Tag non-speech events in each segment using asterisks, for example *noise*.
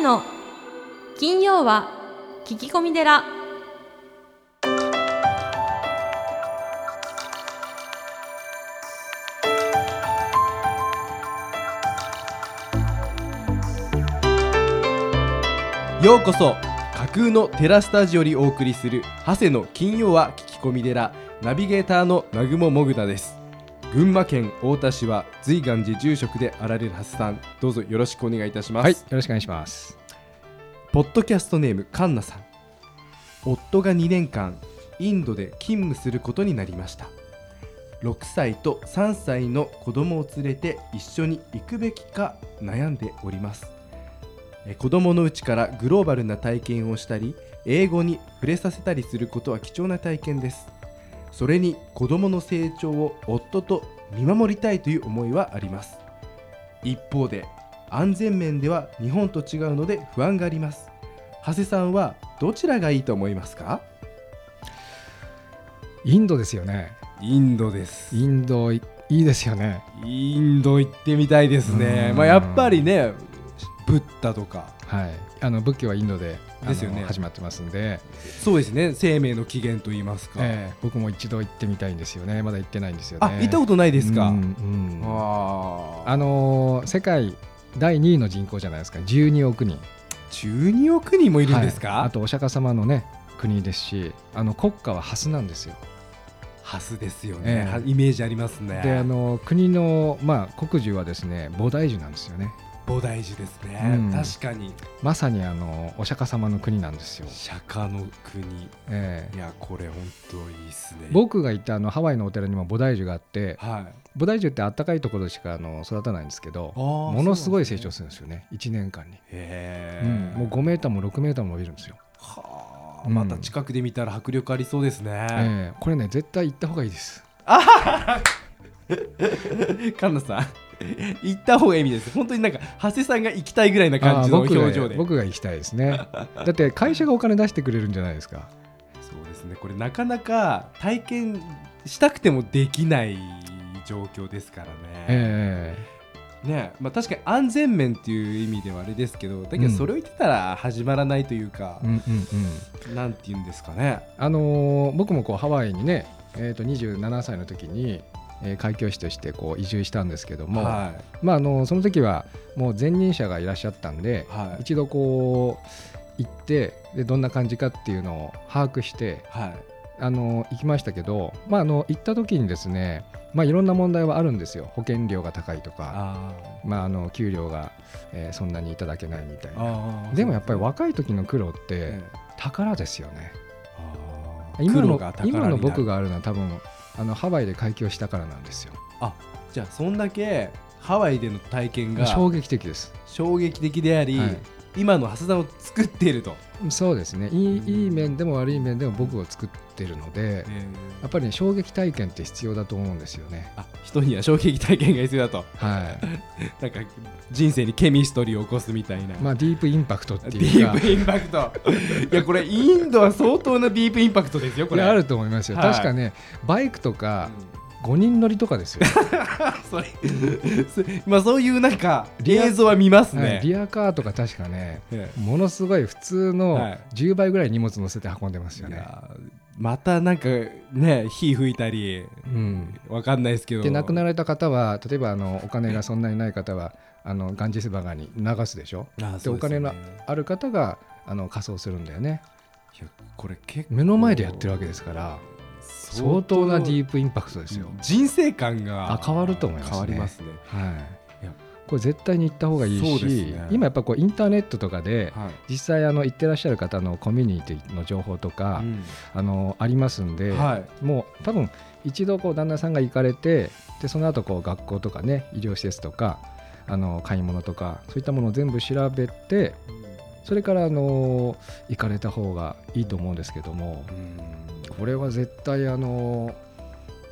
の金曜は聞き込み寺。ようこそ架空のテラスタジオにお送りする長谷の金曜は聞き込み寺。ナビゲーターの南雲もぐなです。群馬県太田市は随願寺住職であられる長谷さん。どうぞよろしくお願いいたします、はい、よろしくお願いします。ポッドキャストネームカンナさん。夫が2年間インドで勤務することになりました。6歳と3歳の子供を連れて一緒に行くべきか悩んでおります。え子供のうちからグローバルな体験をしたり英語に触れさせたりすることは貴重な体験ですそれに子供の成長を夫と見守りたいという思いはあります。一方で安全面では日本と違うので不安があります。長谷さんはどちらがいいと思いますか？インドですよね。インドです。インドいいいですよね。インド行ってみたいですね。うん。まあやっぱりねブッダとかはい。あの仏教はインドでですよね始まってますんで、そうですね生命の起源と言いますか、ええ僕も一度行ってみたいんですよね。まだ行ってないんですよね。あ行ったことないですか、うんうんあああのー世界第2位の人口じゃないですか。12億人。12億人もいるんですか、はいあとお釈迦様のね国ですし、あの国家はハスなんですよ。ハスですよね、ええはイメージありますねで、あの国のまあ国樹はですね菩提樹なんですよね。菩提寺ですね、うん。確かに。まさにあのお釈迦様の国なんですよ。釈迦の国。ええ。いやこれ本当いいですね。僕が行ったあのハワイのお寺にも菩提樹があってはい。菩提樹ってあったかいところしかあの育たないんですけどもものすごい成長するんですよね。1年間に、へえ、うん。もう5メーターも6メーターも伸びるんですよ、はあ、うん。また近くで見たら迫力ありそうですね、ええ。これね絶対行った方がいいです。神田 *laughs* さん *laughs* 行った方がいい意味です。本当になんか長谷さんが行きたいぐらいな感じの表情で。僕が行きたいですね。だって会社がお金出してくれるんじゃないですか？そうですね。これなかなか体験したくてもできない状況ですからね、えねまあ、確かに安全面っていう意味ではあれですけどだけどうんそれを言ってたら始まらないというかえ、うんうんうん。なんて言うんですかね。あのー僕もこうハワイにね、えー、と27歳の時に、えー開教師としてこう移住したんですけども、はまあ、あのその時はもう前任者がいらっしゃったんで、はい。一度こう行ってでどんな感じかっていうのを把握してはい。あの行きましたけど、まあ、あの行った時にですね、まあ、いろんな問題はあるんですよ。保険料が高いとか、あまあ、あの給料が、えーそんなにいただけないみたいな。あでもやっぱり若い時の苦労ってえ宝ですよね。今の今の僕があるのは多分あのハワイで開業したからなんですよ。じゃあそんだけハワイでの体験が衝撃的です、衝撃的であり、はい今の長谷さんを作っていると、そうですね。いいうん。いい面でも悪い面でも僕を作ってるのでやっぱりね衝撃体験って必要だと思うんですよね。あ人には衝撃体験が必要だと。はい。*laughs* なんか人生にケミストリーを起こすみたいな、まあディープインパクトってデいうか。ィープインパクト。いやこれインドは相当なディープインパクトですよこれ。これあると思いますよ、はい。確かねバイクとかうん5人乗りとかですよ、*laughs* それそまあそういうなんか映像は見ますはいね、リアカーとか確かねえものすごい普通はのい。10倍ぐらい荷物乗せて運んでますよね、またなんかね火吹いたりうん、わかんないですけど。で亡くなられた方は例えばあのお金がそんなにない方はあのガンジス川に流すでしょ？あでお金のいある方があの仮装するんだよね。やこれ結構。目の前でやってるわけですから相当なディープインパクトですよ、人生観があ変わると思いますね。変わりますね。はい。これ絶対に行った方がいいし、ね。今やっぱこうインターネットとかではい。実際あの行ってらっしゃる方のコミュニティの情報とか、うん。あのありますんで、はい。もう多分一度こう旦那さんが行かれてでその後こう学校とかね医療施設とかあの買い物とかそういったものを全部調べてそれからあの行かれた方がいいと思うんですけどもうんこれは絶対あの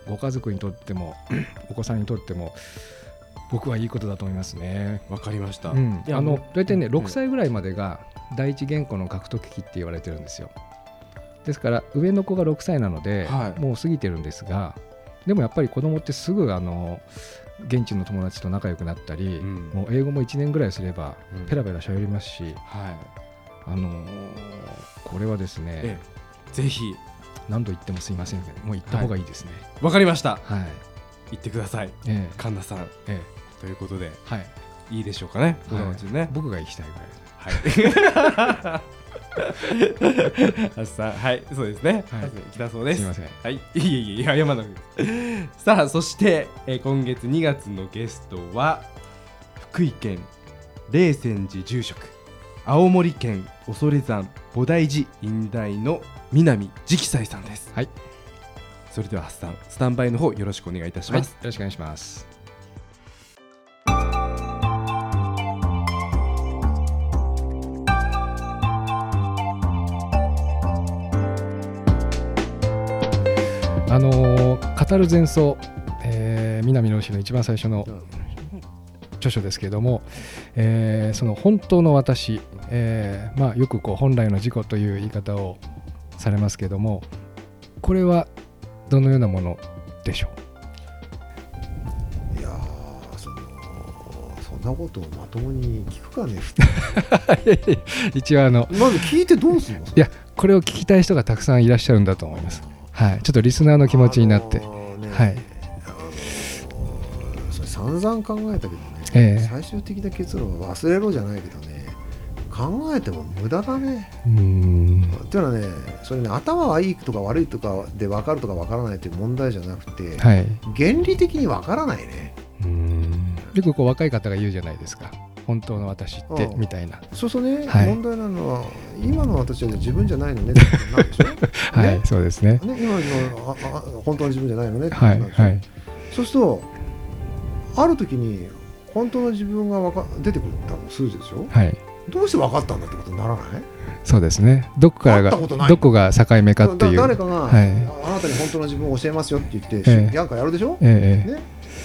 ご家族にとっても *clears throat* お子さんにとっても僕はいいことだと思いますね。わかりました、うん、あの大体ねうん。6歳ぐらいまでが第一言語の獲得期って言われてるんですよ。ですから上の子が6歳なので、はい。もう過ぎてるんですがでもやっぱり子供ってすぐあの現地の友達と仲良くなったり、うん。もう英語も1年ぐらいすればうん。ペラペラ喋りますし、はあのーこれはですね、いええ。ぜひ何度言ってもすいませんけどもう行った方がいいですね。わかりました。はい、行ってください。ええ。神田さん。えということで。えはい。いいでしょうかね。子はい。供たちね。僕が行きたいぐらい。はい。あさんはい。そうですね。はい。来たそうです。すいません。はい、いえいえいえ、謝らなくて。さあ、そして、えー今月2月のゲストは、福井県霊泉寺住職、青森県恐山菩提寺院大の南直斎さんです。はい。それでは、ハッサン、スタンバイの方よろしくお願いいたしはい、よます。ろしくお願いしますあのー語る前奏、えー南野氏の一番最初の著書ですけれども、えーその本当の私、えーまあ、よくこう本来の自己という言い方をされますけれどもこれはどのようなものでしょう？いやーそのそんなことをまともに聞くかね *laughs* 一応あのまず聞いてどうするの？いやこれを聞きたい人がたくさんいらっしゃるんだと思います。はい、ちょっとリスナーの気持ちになって。あ、のねはい。散々考えたけどね、ええ。最終的な結論は忘れろじゃないけどね。考えても無駄だね。うーん、っていうのはねそれね頭はいいとか悪いとかで分かるとか分からないっていう問題じゃなくて、はい、原理的に分からないね。うーん。よくこう若い方が言うじゃないですか、本当の私ってうん。みたいな、そうそうね、はい。問題なのは今の私は自分じゃないのねってなるでしょ？*laughs* はい、そうですね。ね、今のああ本当の自分じゃないのねってなるでしょ？はい、そうするとある時に本当の自分がわか出てくるって数字でしょ？はい、どうして分かったんだってことにならない？そうですね。どこからがどこが境目かっていう。だ誰かが、はい。あなたに本当の自分を教えますよって言って、ええ。やんかやるでしょ？えええね。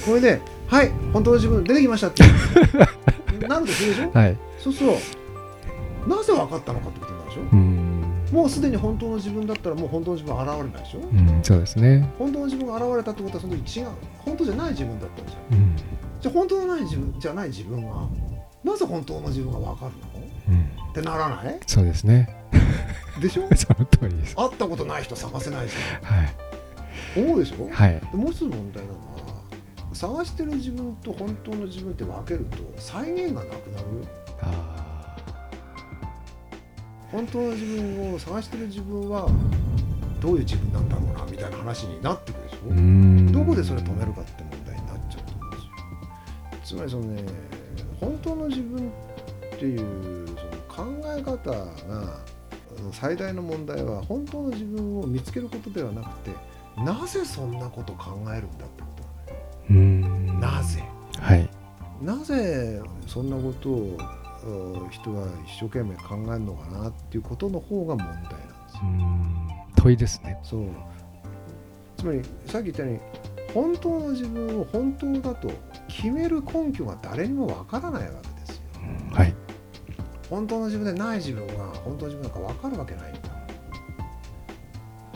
これで「はい本当の自分出てきました」って。*laughs* なるとするでしょ？えはい、そうするとなぜ分かったのかってことになるでしょ？うーん、もうすでに本当の自分だったらもう本当の自分は現れないでしょ？うん、そうですね。本当の自分が現れたってことはその時違う本当じゃない自分だったんですよ。うん、じゃあ本当のない自分じゃない自分がなぜ本当の自分が分かるの？うん、ってならない？そうですね。でしょ？*laughs* その通りです。会ったことない人探せないしはい、思うでしょ、はい、でもう一つ問題なのは探してる自分と本当の自分って分けると再現がなくなるあ本当の自分を探してる自分はどういう自分なんだろうなみたいな話になってくるでしょ、どこでそれ止めるかってつまりそのね本当の自分っていうその考え方が最大の問題は本当の自分を見つけることではなくてなぜそんなこと考えるんだってことうーん、なのなぜ？はい、なぜそんなことをうん人は一生懸命考えるのかなっていうことの方が問題なんですよ。問いですね。そう。つまりさっき言ったように本当の自分を本当だと決める根拠が誰にもわからないわけですよ。はい、本当の自分でない自分が本当の自分なんかわかるわけないんだ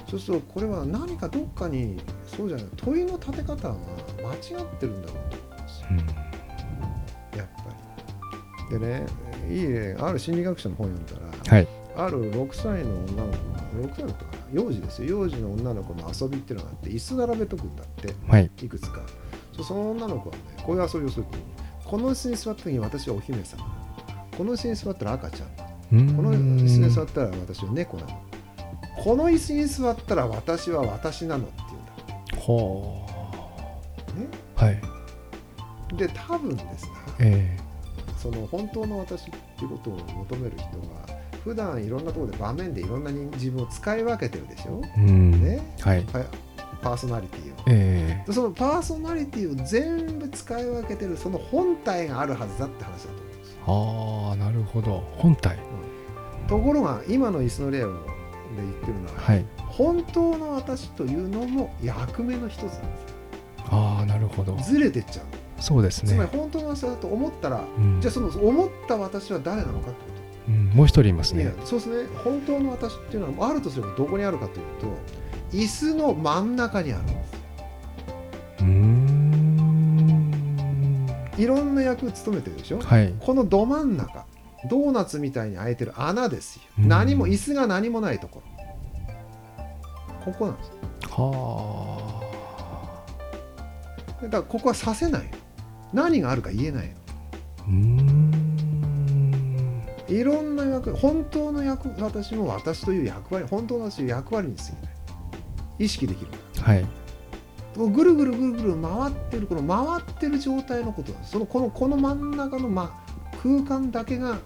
そうするとこれは何かどっかにそうじゃない問いの立て方が間違ってるんだろうと思うんです。ようん、やっぱり。でねいいね。ある心理学者の本読んだら、はい、ある6歳の女の子6歳の子かな？幼児ですよ。幼児の女の子の遊びっていうのがあって椅子並べとくんだって。はい、いくつかその女の子はねこういう遊びをするとこの椅子に座った時に私はお姫様この椅子に座ったら赤ちゃんこの椅子に座ったら私は猫なの。この椅子に座ったら私は私なのって言ほうんだ。ねう、はい、で多分ですねえその本当の私っていうことを求める人は普段いろんなところで場面でいろんな人自分を使い分けてるでしょ、えうん、ね。はい、パパーソナリティを。えでそのパーソナリティを全部使い分けてるその本体があるはずだって話だと思うんですああ、なるほど、本体、ところが今の椅子の例をで言ってるのは、はい、本当の私というのも役目の一つなんですああ、なるほど、ずれてっちゃう。そうですね。つまり。本当の私だと思ったら、うん。じゃあその思った私は誰なのかってこうん、もう一人いますね。そうですね。本当の私っていうのはあるとすればどこにあるかというと椅子の真ん中にあるんです。うーん、いろんな役務めてるでしょ、はい。このど真ん中ドーナツみたいに開いてる穴ですよ、うん。何も椅子が何もないところ。ここなんです。はだからここはさせないの。何があるか言えないいろんな役本当の役私も私という役割本当の私の役割に過ぎない意識できる。はい。ぐるぐるぐるぐる回ってるこの回ってる状態のことなんですそのこのこの真ん中の、ま、空間だけが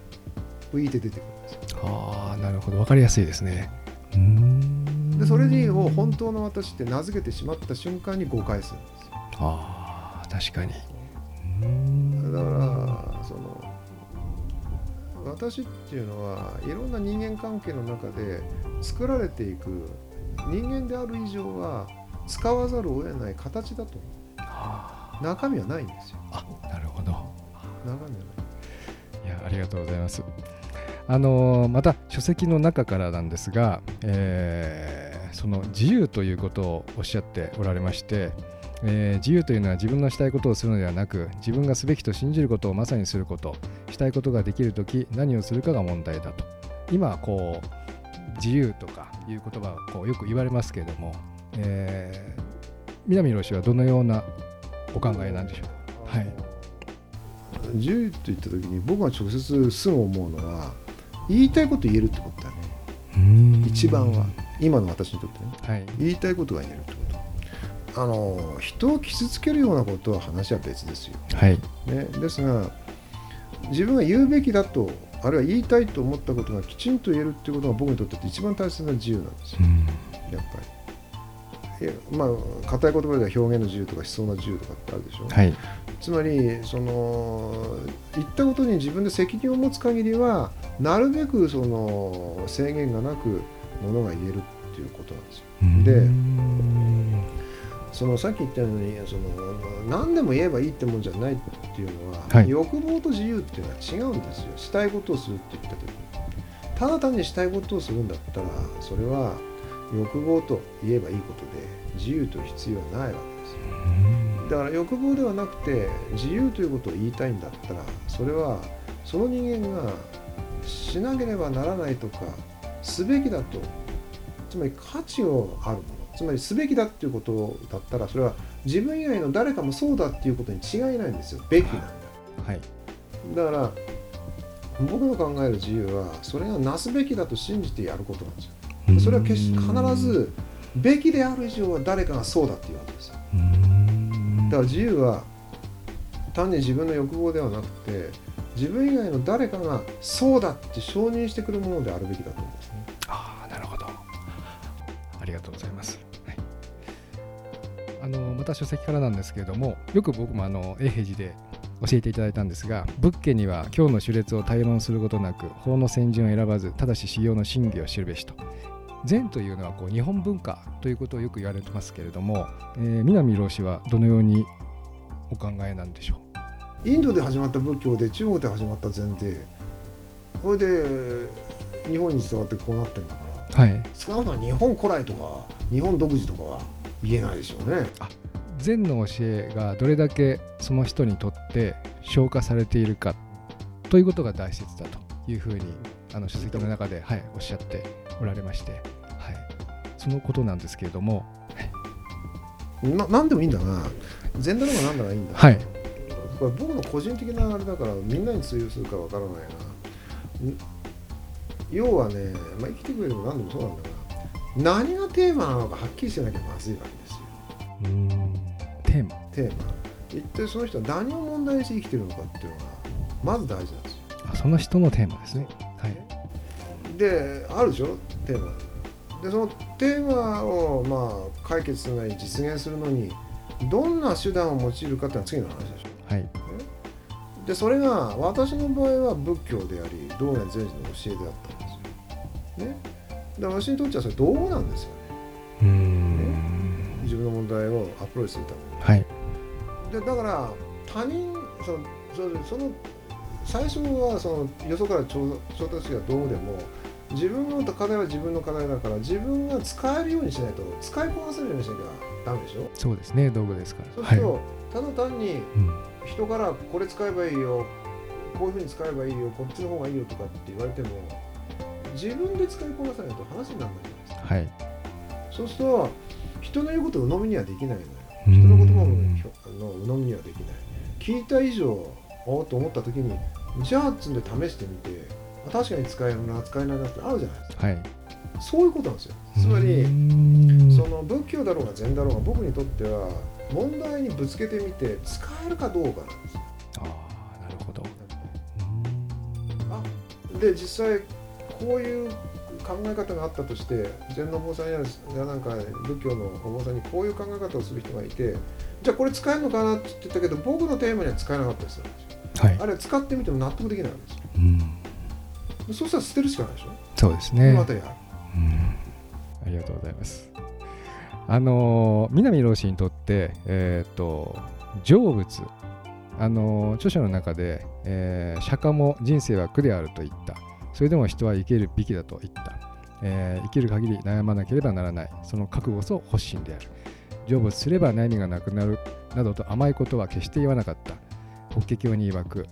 浮いて出てくるんですよ。ああなるほど。分かりやすいですね。うーん。でそれにを本当の私って名付けてしまった瞬間に誤解するんですよ。ああ確かに。だからその私っていうのはいろんな人間関係の中で作られていく人間である以上は使わざるを得ない形だと中身はないんですよ。ああなるほど。中身はない。いやありがとうございます。あのーまた書籍の中からなんですが、えーその自由ということをおっしゃっておられまして、えー自由というのは自分のしたいことをするのではなく自分がすべきと信じることをまさにすることしたいことができるとき何をするかが問題だと。今こう自由とかいう言葉をこうよく言われますけれども、えー南老師はどのようなお考えなんでしょう？はい。自由と言った時に僕が直接すぐ思うのは言いたいこと言えるってことだね。一番は。今の私にとってね。はい。言いたいことが言えるってこと。あの人を傷つけるようなことは話は別ですよ、はい。ね、ですが自分が言うべきだとあるいは言いたいと思ったことがきちんと言えるっていうことが僕にとって一番大切な自由なんですよ。うん。やっぱり。まあ硬い言葉では表現の自由とか思想の自由とかってあるでしょ、はい。つまりその言ったことに自分で責任を持つ限りはなるべくその制限がなくものが言えるっていうことなんですよ。でうんそのさっき言ったようにその何でも言えばいいってもんじゃないっていうのは、はい。欲望と自由っていうのは違うんですよ。したいことをするって言った時に。ただ単にしたいことをするんだったらそれは欲望と言えばいいことで自由という必要はないわけですよ。だから欲望ではなくて自由ということを言いたいんだったらそれはその人間がしなければならないとかすべきだと。つまり価値をあるものつまりすべきだっていうことだったらそれは自分以外の誰かもそうだっていうことに違いないんですよ。べきなんだ。はい。だから僕の考える自由はそれがなすべきだと信じてやることなんですよ。それは決して必ずべきである以上は誰かがそうだっていうわけですよ。だから自由は単に自分の欲望ではなくて自分以外の誰かがそうだって承認してくるものであるべきだと思うんですね。ありがとうございます、はい、あのまた書籍からなんですけれどもよく僕もあの永平寺で教えていただいたんですが仏家には今日の種列を対論することなく法の先陣を選ばずただし修行の真偽を知るべしと。禅というのはこう日本文化ということをよく言われてますけれども、えー南老師はどのようにお考えなんでしょう？インドで始まった仏教で中国で始まった禅でこれで日本に伝わってこうなってるんだか。らはい。少なくとも日本古来とか日本独自とかは言えないでしょうね。禅の教えがどれだけその人にとって消化されているかということが大切だというふうにあの書籍の中で、はい、おっしゃっておられまして、はい、そのことなんですけれども、な何でもいいんだな。禅だろうが何だろうがいいんだ、はい、これ僕の個人的なあれだからみんなに通用するかわからないな。ん要はね、まあ、生きてくれれば何でもそうなんだが何がテーマなのかはっきりしてなきゃまずいわけですよ。うーんテーマ、テーマ。一体その人は何を問題にして生きてるのかっていうのがまず大事なんですよ。あその人のテーマですね。はい、であるでしょ？テーマ。でそのテーマをまあ解決するなり実現するのにどんな手段を用いるかっていうのは次の話でしょ。はい、でそれが私の場合は仏教であり道元禅師の教えであったんですよ。ね、だから私にとってはそれ道具なんですよね。うーん、自分の問題をアプローチするために。はい、でだから他人そのそその最初はそのよそから調調達が道具でも自分の課題は自分の課題だから自分が使えるようにしないと使いこなせるようにしなきゃダメでしょ。そうですね、道具ですから。そうすると、ただ単にうん人からこれ使えばいいよこういうふうに使えばいいよこっちの方がいいよとかって言われても自分で使いこなさないと話にならないじゃないですか。はい。そうすると人の言うことを鵜呑みにはできないのよ。うん。人の言葉の鵜呑みにはできない聞いた以上おーっと思った時にじゃあっつんで試してみてあ確かに使えるな使えないなってあるじゃないですか。はい。そういうことなんですよ。つまりうん。その仏教だろうが禅だろうが僕にとっては問題にぶつけてみて使えるかどうかなんですよ。ああなるほど。あで実際こういう考え方があったとして禅のお坊さんややなんか仏教のお坊さんにこういう考え方をする人がいてじゃあこれ使えるのかなって言ってたけど僕のテーマには使えなかったりするんですよ。はい。あれは使ってみても納得できないわけですよ。うん。そうしたら捨てるしかないでしょ、そうですね。またやる。うん。ありがとうございます。あの南老師にとって、えー、と成仏、あの著書の中で、えー釈迦も人生は苦であると言った。それでも人は生きるべきだと言った。えー生きる限り悩まなければならない。その覚悟こそ発心である。成仏すれば悩みがなくなるなどと甘いことは決して言わなかった。法華経に曰く、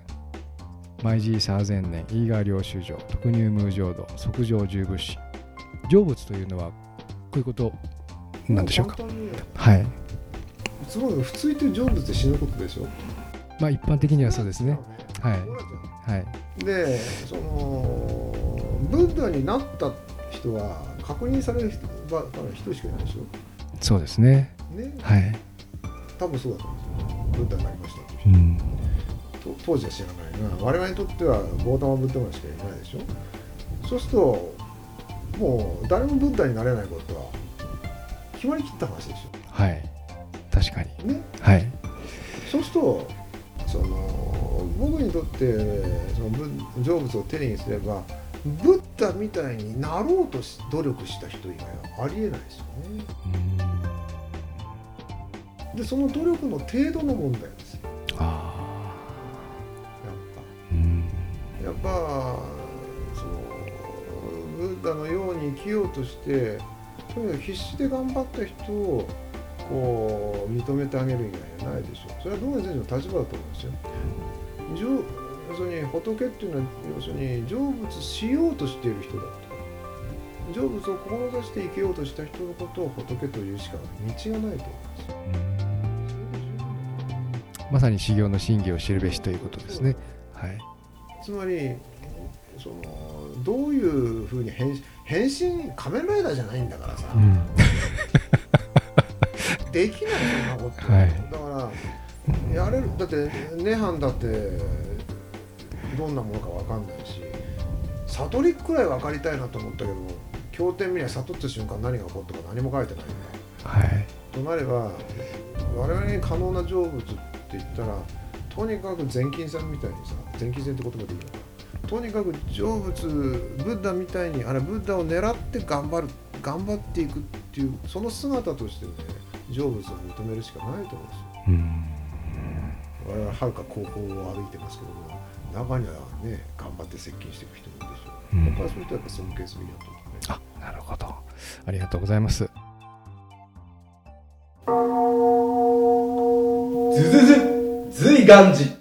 毎時サーゼン年、イーガー領修上、特入無浄土、即上十仏師。成仏というのはこういうことなんでしょうか。はい。つまり普通言ってる成仏って死ぬことでしょ？まあ一般的にはそうですね。はいはい。でそのブッダになった人は確認される人は一人しかいないでしょ？そうですね。ねはい。多分そうだと思うんですよブッダになりましたううん。当時は知らないが我々にとってはゴータマ・ブッダマンしかいないでしょ？そうするともう誰もブッダになれないことは決まりきった話でしはい。確かに。ょねはい。そうするとその僕にとってそのブ成仏を手にすればブッダみたいになろうとし努力した人以外はありえないですよね。でその努力の程度の問題ですよあやっあ。うん。ぱやっぱそのブッダのように生きようとしてとにかく必死で頑張った人をこう認めてあげる以外はないでしょうそれは道元先生の？立場だと思うんですよ。成要するに仏っていうのは要するに成仏しようとしている人だと成仏を志して生きようとした人のことを仏というしか道がないと思うんですよ。まさに修行の真偽を知るべしということですね。はい。つまりそのどういうふうに変変身仮面ライダーじゃないんだからさ、うん。できないそんなこと、はい。だからやれる。だって涅槃だってどんなものかわかんないし悟りくらい分かりたいなと思ったけど経典見りゃ悟った瞬間何が起こったか何も書いてないんだはい。となれば我々に可能な成仏って言ったらとにかく全金さんみたいにさ全金線って言葉でいいのとにかく成仏ブッダみたいにあれブッダを狙って頑張る頑張っていくっていうその姿としてね成仏を認めるしかないと思うんですようん。我々ははるか後方を歩いてますけども中にはね頑張って接近していく人もいるでしょう、うん僕はそういう人はやっぱ尊敬すべきだと思うねあ、なるほど。ありがとうございます。ズズズ随願寺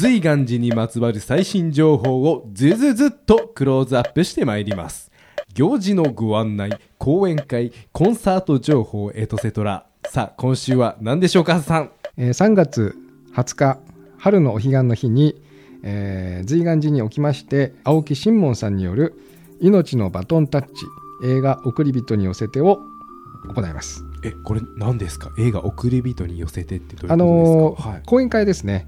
随願寺にまつわる最新情報をズズズっとクローズアップしてまいります。行事のご案内講演会コンサート情報エトセトラさあ今週は何でしょうかさんえー3月20日春のお彼岸の日に、えー随願寺におきまして青木新門さんによる「命のバトンタッチ映画送り人に寄せて」を行います。えこれ何ですか？映画「送り人に寄せて」ってどういうあことですか、のーはい。講演会ですね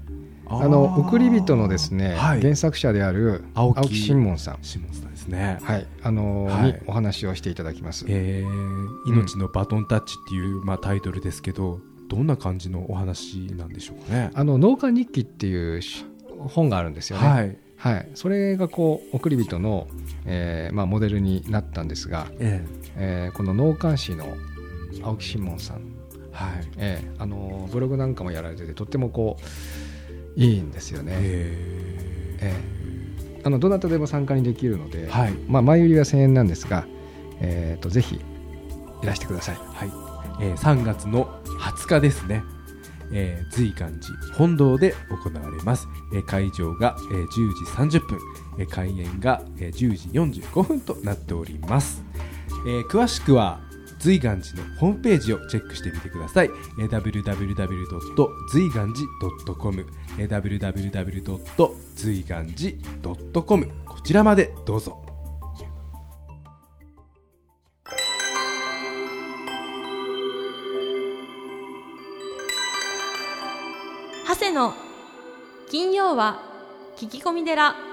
あの送り人のですね、はい。原作者である青木新門さん、下さんですね。はい。あのーはい。にお話をしていただきます。えー命のバトンタッチ」っていう、まあ、タイトルですけどどんな感じのお話なんでしょうかね。あの農家日記っていうし本があるんですよね。はい。はい、それがこう送り人の、えーまあ、モデルになったんですが、ええ。ーこの農幹師の青木新門さん、えはい。えーあのブログなんかもやられててとってもこういいんですよね。ええ。ーあのどなたでも参加にできるので、はい。まあ、前売りは1000円なんですが、えー、とぜひいらしてください。はい。えー3月の20日ですね、えー随願寺本堂で行われます、えー会場が、えー10時30分、えー開演が、えー10時45分となっております、えー詳しくは随願寺のホームページをチェックしてみてください、えー www. 随願寺 .com えー www. 随願寺 .com こちらまでどうぞ長谷の金曜は聞き込み寺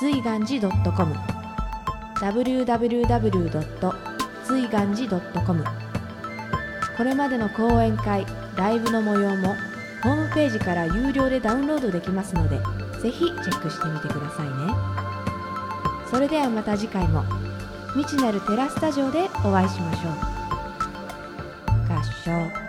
随願寺 .com www. 随願寺 .com これまでの講演会ライブの模様もホームページから有料でダウンロードできますのでぜひチェックしてみてくださいね。それではまた次回も未知なるテラスタジオでお会いしましょう。合唱。